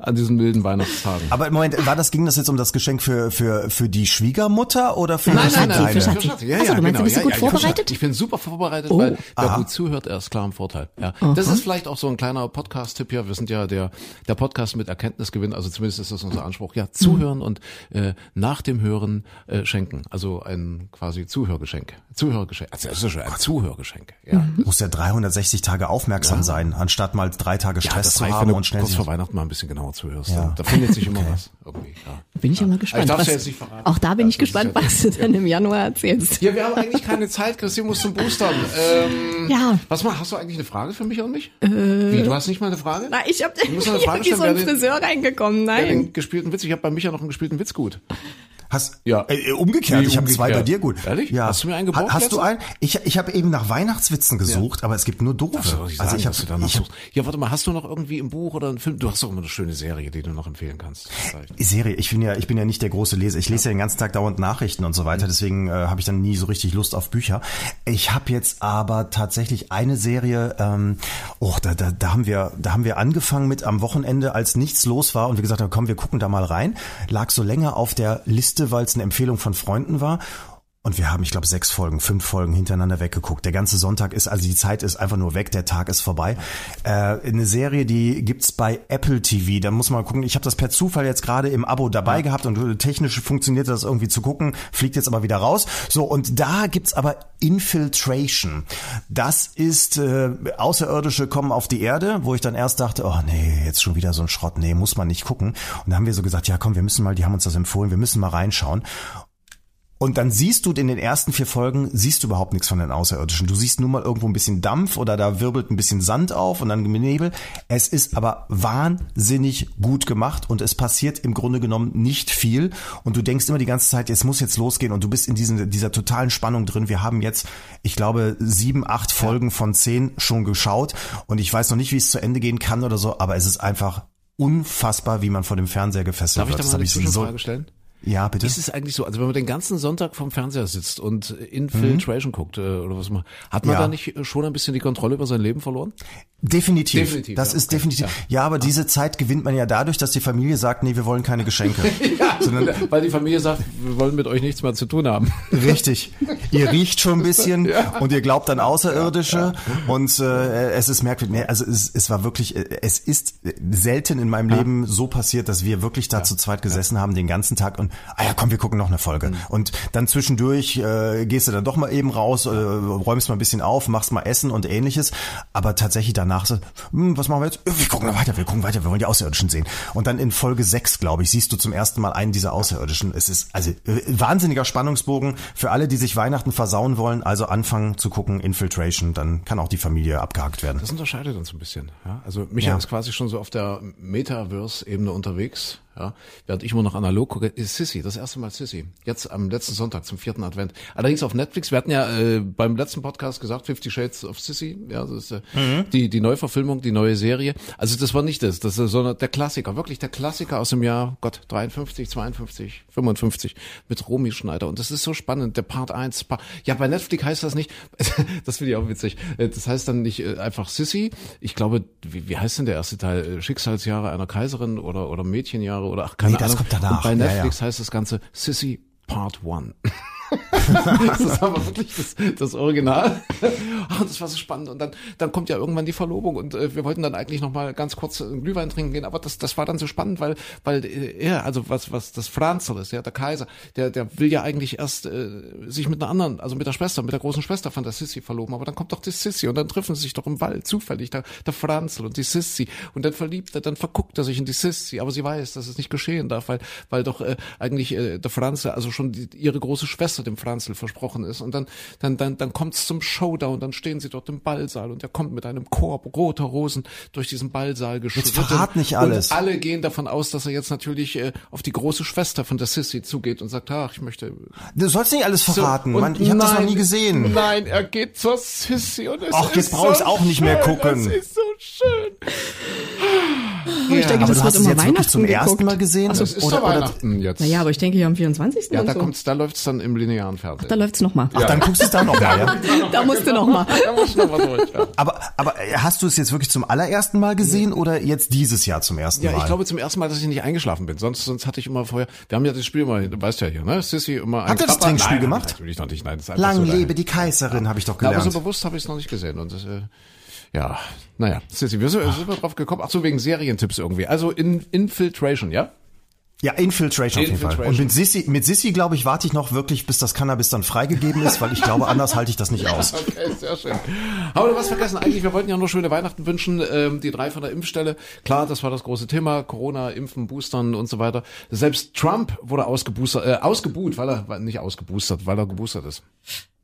an diesen milden Weihnachtstagen. Aber im Moment, war das, ging das jetzt um das Geschenk für, für, für die Schwiegermutter oder für nein, nein, nein, für Schatzi. Ja, ja, also, du meinst, genau. bist du gut ja, vorbereitet? Ich bin super vorbereitet, oh. weil wer gut zuhört, er ist klar im Vorteil. Ja. Das ist vielleicht auch so ein kleiner Podcast-Tipp hier. Wir sind ja der, der Podcast mit Erkenntnisgewinn, also zumindest ist das unser Anspruch. Ja, zuhören mhm. und äh, nach dem Hören äh, schenken. Also ein quasi Zuhörgeschenk. Zuhörgeschenk. Also das ist schon ein Zuhörgeschenk. Ja. Mhm. Muss ja 360 Tage aufmerksam ja. sein, anstatt mal drei Tage Stress ja, zu haben und schnell kurz vor Weihnachten mal ein bisschen genauer zuhörst. Ja. Da, findet sich immer was. Irgendwie, ja. Bin ich ja mal gespannt. Ich darf's was, ja jetzt nicht verraten. auch da bin ich gespannt, was du dann im Januar erzählst. Ja, wir haben eigentlich keine Zeit, Christine muss zum Boostern. Ähm, Ja. Was mal, hast du eigentlich eine Frage für mich und mich? Wie, du hast nicht mal eine Frage? Na, ich hab, noch eine ich hab wie so ein Friseur reingekommen, nein. den gespielten Witz. Ich habe bei Micha noch einen gespielten Witz gut. Hast, Ja. äh, umgekehrt, Wie ich habe zwei bei dir gut. Ehrlich? Ja. Hast du mir einen gebraucht Ha- Hast du letztens? einen? Ich, ich habe eben nach Weihnachtswitzen gesucht, aber es gibt nur doofe. Du also sagen, ich habe du ich hab. Ja, warte mal, hast du noch irgendwie im Buch oder einen Film? Du hast doch immer eine schöne Serie, die du noch empfehlen kannst. Vielleicht. Serie, ich bin ja, ich bin ja nicht der große Leser. Ich lese ja den ganzen Tag dauernd Nachrichten und so weiter, deswegen äh, habe ich dann nie so richtig Lust auf Bücher. Ich habe jetzt aber tatsächlich eine Serie, ähm, oh, da, da, da haben wir, da haben wir angefangen mit am Wochenende, als nichts los war und wir gesagt haben, komm, wir gucken da mal rein. Lag so länger auf der Liste, weil es eine Empfehlung von Freunden war. Und wir haben, ich glaube, sechs Folgen, fünf Folgen hintereinander weggeguckt. Der ganze Sonntag ist, also die Zeit ist einfach nur weg, der Tag ist vorbei. Äh, eine Serie, die gibt's bei Apple TV. Da muss man mal gucken. Ich habe das per Zufall jetzt gerade im Abo dabei gehabt und technisch funktioniert das irgendwie zu gucken, fliegt jetzt aber wieder raus. So, und da gibt's aber Infiltration. Das ist äh, Außerirdische kommen auf die Erde, wo ich dann erst dachte, oh nee, jetzt schon wieder so ein Schrott, nee, muss man nicht gucken. Und da haben wir so gesagt, ja komm, wir müssen mal, die haben uns das empfohlen, wir müssen mal reinschauen. Und dann siehst du in den ersten vier Folgen, siehst du überhaupt nichts von den Außerirdischen. Du siehst nur mal irgendwo ein bisschen Dampf oder da wirbelt ein bisschen Sand auf und dann Nebel. Es ist aber wahnsinnig gut gemacht und es passiert im Grunde genommen nicht viel. Und du denkst immer die ganze Zeit, es muss jetzt losgehen und du bist in diesen, dieser totalen Spannung drin. Wir haben jetzt, ich glaube, sieben, acht Folgen von zehn schon geschaut und ich weiß noch nicht, wie es zu Ende gehen kann oder so, aber es ist einfach unfassbar, wie man vor dem Fernseher gefesselt Darf ich wird. da Das mal hab eine ich so- Zwischenfrage stellen? Ja, bitte. Ist es eigentlich so, also wenn man den ganzen Sonntag vom Fernseher sitzt und Infiltration guckt äh, oder was man, hat man Mhm. Ja. da nicht äh, schon ein bisschen die Kontrolle über sein Leben verloren? Definitiv. Definitiv, das ja, ist okay, definitiv. ja. Ja. aber diese Zeit gewinnt man ja dadurch, dass die Familie sagt, nee, wir wollen keine Geschenke. Sondern, Weil die Familie sagt, wir wollen mit euch nichts mehr zu tun haben. richtig. Ihr riecht schon ein bisschen und ihr glaubt an Außerirdische und äh, es ist merkwürdig. Nee, also es, es war wirklich, äh, es ist selten in meinem Leben so passiert, dass wir wirklich da zu zweit gesessen haben den ganzen Tag und, ah ja, komm, wir gucken noch eine Folge. Mhm. Und dann zwischendurch äh, gehst du dann doch mal eben raus, äh, räumst mal ein bisschen auf, machst mal Essen und ähnliches. Aber tatsächlich danach so, hm, was machen wir jetzt? Wir gucken noch weiter, wir gucken weiter, wir wollen die Außerirdischen sehen. Und dann in Folge 6, glaube ich, siehst du zum ersten Mal einen dieser Außerirdischen. Es ist also äh, wahnsinniger Spannungsbogen für alle, die sich Weihnachten versauen wollen. Also anfangen zu gucken, Infiltration, dann kann auch die Familie abgehakt werden. Das unterscheidet uns ein bisschen. Ja? Also Micha Ja. ist quasi schon so auf der Metaverse-Ebene unterwegs. Ja? Während ich immer noch analog gucke, ist Sissy, das erste Mal Sissy. Jetzt am letzten Sonntag zum vierten Advent. Allerdings auf Netflix. Wir hatten ja äh, beim letzten Podcast gesagt, Fifty Shades of Sissy. Ja, das ist äh, Mhm. die, die Neuverfilmung, die neue Serie. Also das war nicht das, das ist sondern der Klassiker, wirklich der Klassiker aus dem Jahr, Gott, 53, 52, 55 mit Romy Schneider. Und das ist so spannend, der Part 1. Part, ja, bei Netflix heißt das nicht, das finde ich auch witzig, Äh, das heißt dann nicht äh, einfach Sissy. Ich glaube, wie, wie heißt denn der erste Teil? Äh, Schicksalsjahre einer Kaiserin oder, oder Mädchenjahre oder ach, keine Nee, das Ahnung. kommt danach. Und bei Ja, Netflix heißt das Ganze Sissy Part 1. das ist aber wirklich das, das Original. Ach, das war so spannend. Und dann, dann kommt ja irgendwann die Verlobung und äh, wir wollten dann eigentlich noch mal ganz kurz einen Glühwein trinken gehen, aber das, das war dann so spannend, weil, weil äh, er, also was, was das Franzl ist, ja, der Kaiser, der, der will ja eigentlich erst äh, sich mit einer anderen, also mit der Schwester, mit der großen Schwester von der Sissi verloben, aber dann kommt doch die Sissi und dann treffen sie sich doch im Wald zufällig, der, der Franzl und die Sissi und dann verliebt er, dann verguckt er sich in die Sissi, aber sie weiß, dass es nicht geschehen darf, weil, weil doch äh, eigentlich äh, der Franzl, also schon die, ihre große Schwester dem Franzl versprochen ist und dann, dann, dann, dann kommt es zum Showdown, dann stehen sie dort im Ballsaal und er kommt mit einem Korb roter Rosen durch diesen Ballsaal geschritten. verrat nicht alles. Und alle gehen davon aus, dass er jetzt natürlich äh, auf die große Schwester von der Sissy zugeht und sagt, ach, ich möchte Du sollst nicht alles verraten. und Mann, ich habe das noch nie gesehen. Nein, er geht zur Sissy und es Ach, ist jetzt brauch ich's so auch nicht mehr gucken. Es ist so schön. Oh, ich denke, Aber das du wird hast es immer jetzt wirklich zum Weihnachten ersten geguckt. Mal gesehen? Das ist oder, doch oder, Weihnachten jetzt. Naja, aber ich denke hier am 24. ja, und da so. kommt's, da läuft's dann im linearen Fernsehen. Da läuft's noch mal. ach, dann guckst du es da noch mal, ja? Da musst du noch mal. da muss noch mal durch. Ja. Aber, aber hast du es jetzt wirklich zum allerersten Mal gesehen oder jetzt dieses Jahr zum ersten Ja, Mal? ich glaube zum ersten Mal, dass ich nicht eingeschlafen bin. Sonst, sonst hatte ich immer vorher. Wir haben ja das Spiel mal, du weißt ja hier, ne? Sissy immer. ein Habt ihr das Trinkspiel Nein, gemacht? Natürlich noch nicht. Nein, das ist einfach Lang so lebe die Kaiserin, habe ich doch Na, aber gelernt. so bewusst habe ich es noch nicht gesehen. Und das, äh, ja, naja, Sissy, wir sind, sind wir drauf gekommen. Ach so, wegen Serientipps irgendwie. Also in, Infiltration, ja? Ja, Infiltration, auf jeden Fall. Infiltration. Und mit Sissi, mit Sissi, glaube ich, warte ich noch wirklich, bis das Cannabis dann freigegeben ist, weil ich glaube, anders halte ich das nicht aus. Okay, sehr schön. Haben wir noch was vergessen? Eigentlich, wir wollten ja nur schöne Weihnachten wünschen. Ähm, die drei von der Impfstelle. Klar, das war das große Thema. Corona, Impfen, Boostern und so weiter. Selbst Trump wurde ausgeboostert, äh, ausgebuht, weil er, nicht ausgeboostert, weil er geboostert ist.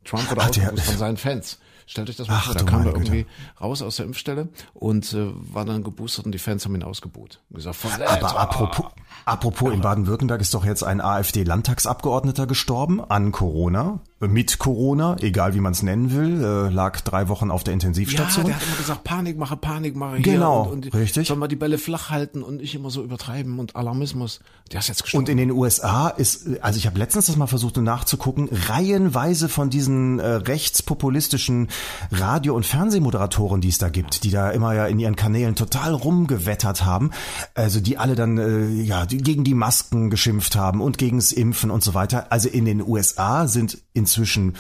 Trump wurde Ach, von seinen Fans. Stellt euch das mal vor, da kam er Güte. irgendwie raus aus der Impfstelle und äh, war dann geboostert und die Fans haben ihn ausgebuht. Gesagt, Aber apropos, apropos in Baden-Württemberg ist doch jetzt ein AfD-Landtagsabgeordneter gestorben an Corona, mit Corona, egal wie man es nennen will, äh, lag drei Wochen auf der Ja, Intensivstation. der hat immer gesagt, Panikmache, Panikmache. Genau, hier und, und richtig. Soll mal die Bälle flach halten und nicht immer so übertreiben und Alarmismus. Der ist jetzt gestorben. Und in den USA ist, also ich habe letztens das mal versucht nachzugucken, reihenweise von diesen äh, rechtspopulistischen Radio- und Fernsehmoderatoren, die es da gibt, die da immer ja in ihren Kanälen total rumgewettert haben, also die alle dann äh, ja die gegen die Masken geschimpft haben und gegens Impfen und so weiter. Also in den USA sind inzwischen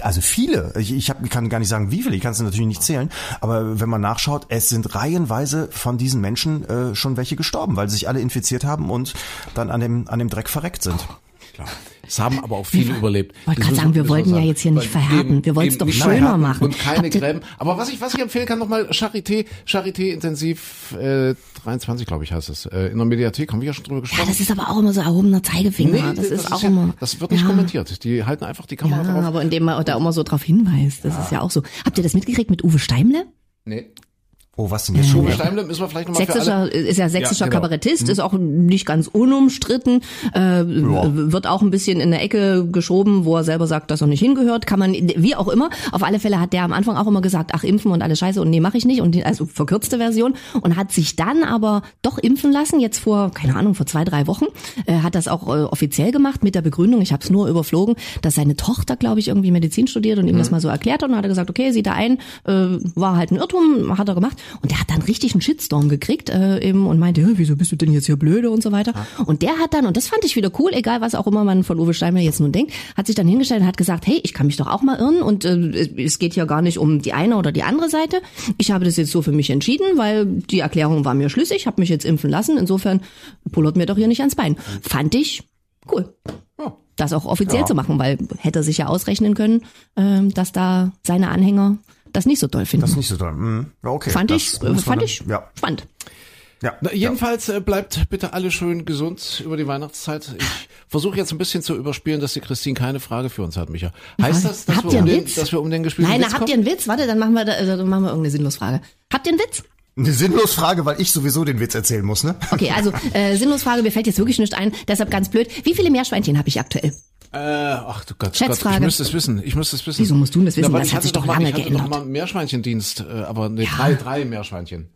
also viele, ich, ich hab, kann gar nicht sagen, wie viele, ich kann es natürlich nicht zählen, aber wenn man nachschaut, es sind reihenweise von diesen Menschen äh, schon welche gestorben, weil sie sich alle infiziert haben und dann an dem, an dem Dreck verreckt sind. Klar. Es haben aber auch viele überlebt. wollte Das gerade sagen, wir wollten ja sagen. jetzt hier nicht verhärten. eben- Wir wollten's eben doch schöner machen. Und keine Habt Gräben. Aber was ich, was ich empfehlen kann, nochmal Charité, Charité Intensiv äh, 23, glaube ich, heißt es. Äh, in der Mediathek haben wir ja schon drüber Ja, gesprochen. das ist aber auch immer so erhobener Zeigefinger. das, ist auch ja, immer. Das wird nicht ja. kommentiert. Die halten einfach die Kamera Ja, drauf. aber indem man da immer so drauf hinweist, das ist ja auch so. Habt ihr das mitgekriegt mit Uwe Steimle? Nee. Oh, was denn jetzt schon Uwe wieder? Steimle müssen wir vielleicht nochmal für alle. Sächsischer, ist ja sächsischer Ja, genau. Kabarettist, ist auch nicht ganz unumstritten, äh, wird auch ein bisschen in der Ecke geschoben, wo er selber sagt, dass er nicht hingehört, kann man, wie auch immer. Auf alle Fälle hat der am Anfang auch immer gesagt, ach, impfen und alles scheiße und nee, mache ich nicht. Und die- also verkürzte Version. Und hat sich dann aber doch impfen lassen, jetzt vor, keine Ahnung, vor zwei, drei Wochen, äh, hat das auch äh, offiziell gemacht mit der Begründung, ich habe es nur überflogen, dass seine Tochter, glaube ich, irgendwie Medizin studiert und ihm das mal so erklärt hat. Und dann hat er gesagt, okay, sieht er ein, äh, war halt ein Irrtum, hat er gemacht und der hat dann richtig einen Shitstorm gekriegt äh, eben und meinte, "Ja, wieso bist du denn jetzt hier blöde und so weiter. Und der hat dann, und das fand ich wieder cool, egal was auch immer man von Uwe Steinmeier jetzt nun denkt, hat sich dann hingestellt und hat gesagt, hey, ich kann mich doch auch mal irren und äh, es geht hier gar nicht um die eine oder die andere Seite. Ich habe das jetzt so für mich entschieden, weil die Erklärung war mir schlüssig, habe mich jetzt impfen lassen. Insofern pullert mir doch hier nicht ans Bein. Fand ich cool. Das auch offiziell zu machen, weil hätte er sich ja ausrechnen können, ähm, dass da seine Anhänger das nicht so toll finden. Das ist nicht so toll. Hm. Ja, okay. fand das ich, fand ich Ja, spannend. ja. Na, jedenfalls äh, bleibt bitte alle schön gesund über die Weihnachtszeit. Ich versuche jetzt ein bisschen zu überspielen, dass die Christine keine Frage für uns hat, Micha. Heißt das, dass, Habt wir ihr um, einen den, Witz? dass wir um den gespielten Nein, Witz habt ihr kommen? einen Witz? Warte, dann machen wir, da, äh, dann machen wir irgendeine Sinnlosfrage. Habt ihr einen Witz? Eine sinnlos Frage, weil ich sowieso den Witz erzählen muss, ne? Okay, also äh, Sinnlosfrage, mir fällt jetzt wirklich nicht ein, deshalb ganz blöd. Wie viele Meerschweinchen habe ich aktuell? Äh, ach du Gott, Gott, ich müsste es wissen. Ich müsste es wissen. Wieso musst du das wissen? weil Das ich hat sich doch mal, lange ich hatte geändert. Doch mal einen Meerschweinchendienst, äh, aber nee, drei, drei Meerschweinchen.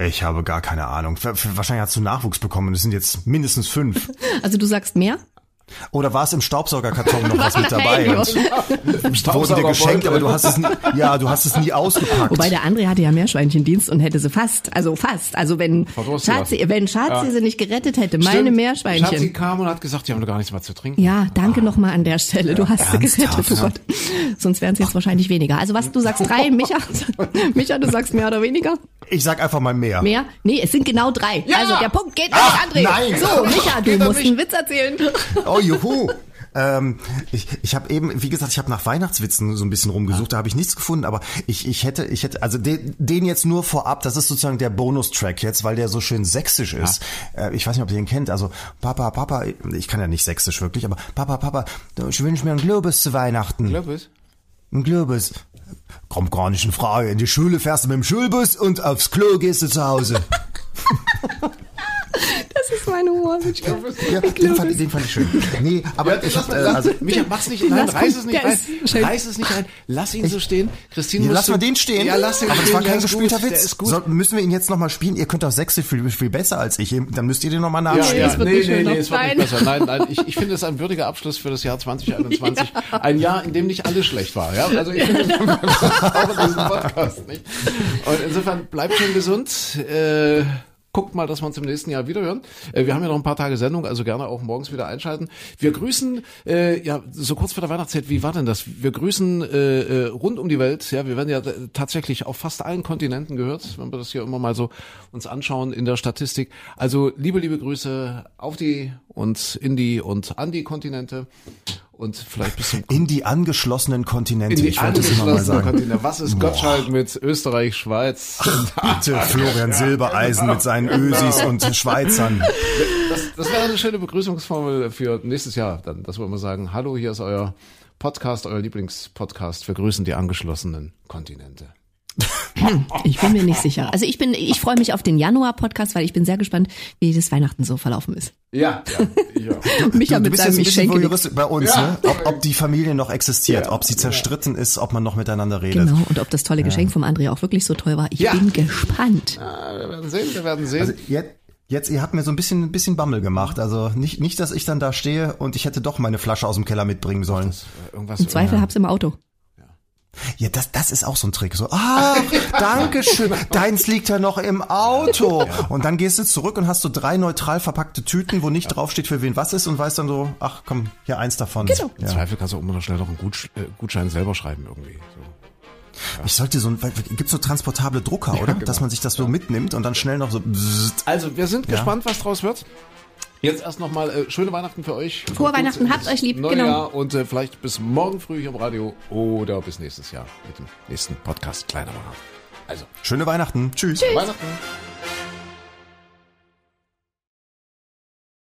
Ich habe gar keine Ahnung. Wahrscheinlich hast du Nachwuchs bekommen. Es sind jetzt mindestens fünf. Also du sagst mehr? Oder war es im Staubsaugerkarton noch was mit dabei? Und wurden dir geschenkt, aber du hast es nie, ja, du hast es nie ausgepackt. Wobei der André hatte ja Meerschweinchendienst und hätte sie fast, also fast. Also wenn Schatzi, wenn Schatzi sie nicht gerettet hätte, meine Stimmt. Meerschweinchen. Schatzi kam und hat gesagt, die haben doch gar nichts mehr zu trinken. Ja, danke nochmal an der Stelle. Du hast sie gerettet, oh ja. Gott. Sonst wären es jetzt wahrscheinlich weniger. Also was, du sagst drei, Micha? Micha, du sagst mehr oder weniger? Ich sag einfach mal mehr. Mehr? Nee, es sind genau drei. Ja! Also der Punkt geht an Ah, André. nein! So, Micha, du musst einen Witz erzählen. Oh, juhu. Ähm, ich ich habe eben, wie gesagt, ich habe nach Weihnachtswitzen so ein bisschen rumgesucht, da habe ich nichts gefunden, aber ich, ich hätte, ich hätte, also den, den jetzt nur vorab, das ist sozusagen der Bonustrack jetzt, weil der so schön sächsisch ist. Äh, ich weiß nicht, ob ihr den kennt, also Papa, Papa, ich kann ja nicht sächsisch wirklich, aber Papa, Papa, ich wünsche mir einen Globus zu Weihnachten. Globus? Ein Globus. Kommt gar nicht in Frage. In die Schule fährst du mit dem Schulbus und aufs Klo gehst du zu Hause. Das ist mein Humor. Ja, den fand, den fand ich schön. Nee, aber ich hab, äh, also, Micha, mach's nicht, Lass reiß es nicht rein. Reiß es nicht rein. Lass ihn so stehen. Christine, Ja, wir du- den stehen. Ja, lass den Aber stehen. das war kein gespielter Witz. Ist gut. Soll, müssen wir ihn jetzt nochmal spielen? Ihr könnt auch Sächsisch viel, viel besser als ich. Dann müsst ihr den nochmal Ja, nachspielen. ja, es wird nee, nee, nee, es wird Nein. nicht besser. Nein, nein, ich, ich finde es ein würdiger Abschluss für das Jahr 2021. Ein Jahr, in dem nicht alles schlecht war. Ja, also ich finde auch in diesem Podcast nicht. Und insofern bleibt schön gesund. Äh, guckt mal, dass wir uns im nächsten Jahr wiederhören. Äh, wir haben ja noch ein paar Tage Sendung, also gerne auch morgens wieder einschalten. Wir grüßen, äh, ja, so kurz vor der Weihnachtszeit, wie war denn das? Wir grüßen äh, äh, rund um die Welt, ja, wir werden ja tatsächlich auf fast allen Kontinenten gehört, wenn wir das hier immer mal so uns anschauen in der Statistik. Also liebe, liebe Grüße auf die und in die und an die Kontinente und vielleicht bis zum in die angeschlossenen Kontinente. In die ich wollte es immer mal sagen. Kontinente. Was ist Boah. Gottschalk mit Österreich, Schweiz? Ach, bitte, Florian Silbereisen mit seinen Ösis und Schweizern. Das, das wäre eine schöne Begrüßungsformel für nächstes Jahr, dann, dass wir immer sagen: Hallo, hier ist euer Podcast, euer Lieblingspodcast. Wir grüßen die angeschlossenen Kontinente. Ich bin mir nicht sicher. Also ich bin, ich freue mich auf den Januar-Podcast, weil ich bin sehr gespannt, wie das Weihnachten so verlaufen ist. Ja, ja, ja. Micha du, du bist jetzt ein bisschen voyeuristisch bei uns, ja. ne? Ob, ob die Familie noch existiert, ja. ob sie zerstritten ist, ob man noch miteinander redet. Genau, und ob das tolle Geschenk vom André auch wirklich so toll war. Ich bin gespannt. Ja, wir werden sehen, wir werden sehen. Also jetzt, Jetzt, ihr habt mir so ein bisschen, ein bisschen Bammel gemacht. Also nicht, nicht, dass ich dann da stehe und ich hätte doch meine Flasche aus dem Keller mitbringen sollen. Das, äh, irgendwas, Im Zweifel ja. hab's im Auto. Ja, das, das ist auch so ein Trick. So, ah, danke schön. Deins liegt ja noch im Auto. Und dann gehst du zurück und hast so drei neutral verpackte Tüten, wo nicht draufsteht, für wen was ist und weißt dann so, ach komm, hier eins davon. Genau. Im Zweifel kannst du auch immer noch schnell noch einen äh, Gutschein selber schreiben irgendwie. So. Ja. Ich sollte so ein, gibt's so transportable Drucker, oder? Genau. Dass man sich das so mitnimmt und dann schnell noch so. Also, wir sind gespannt, was draus wird. Jetzt erst nochmal äh, schöne Weihnachten für euch. Frohe Weihnachten, habt euch lieb. Neujahr genau. und äh, vielleicht bis morgen früh hier im Radio oder bis nächstes Jahr mit dem nächsten Podcast Kleiner Wahrheit. Also. Schöne Weihnachten. Tschüss. Tschüss. Weihnachten.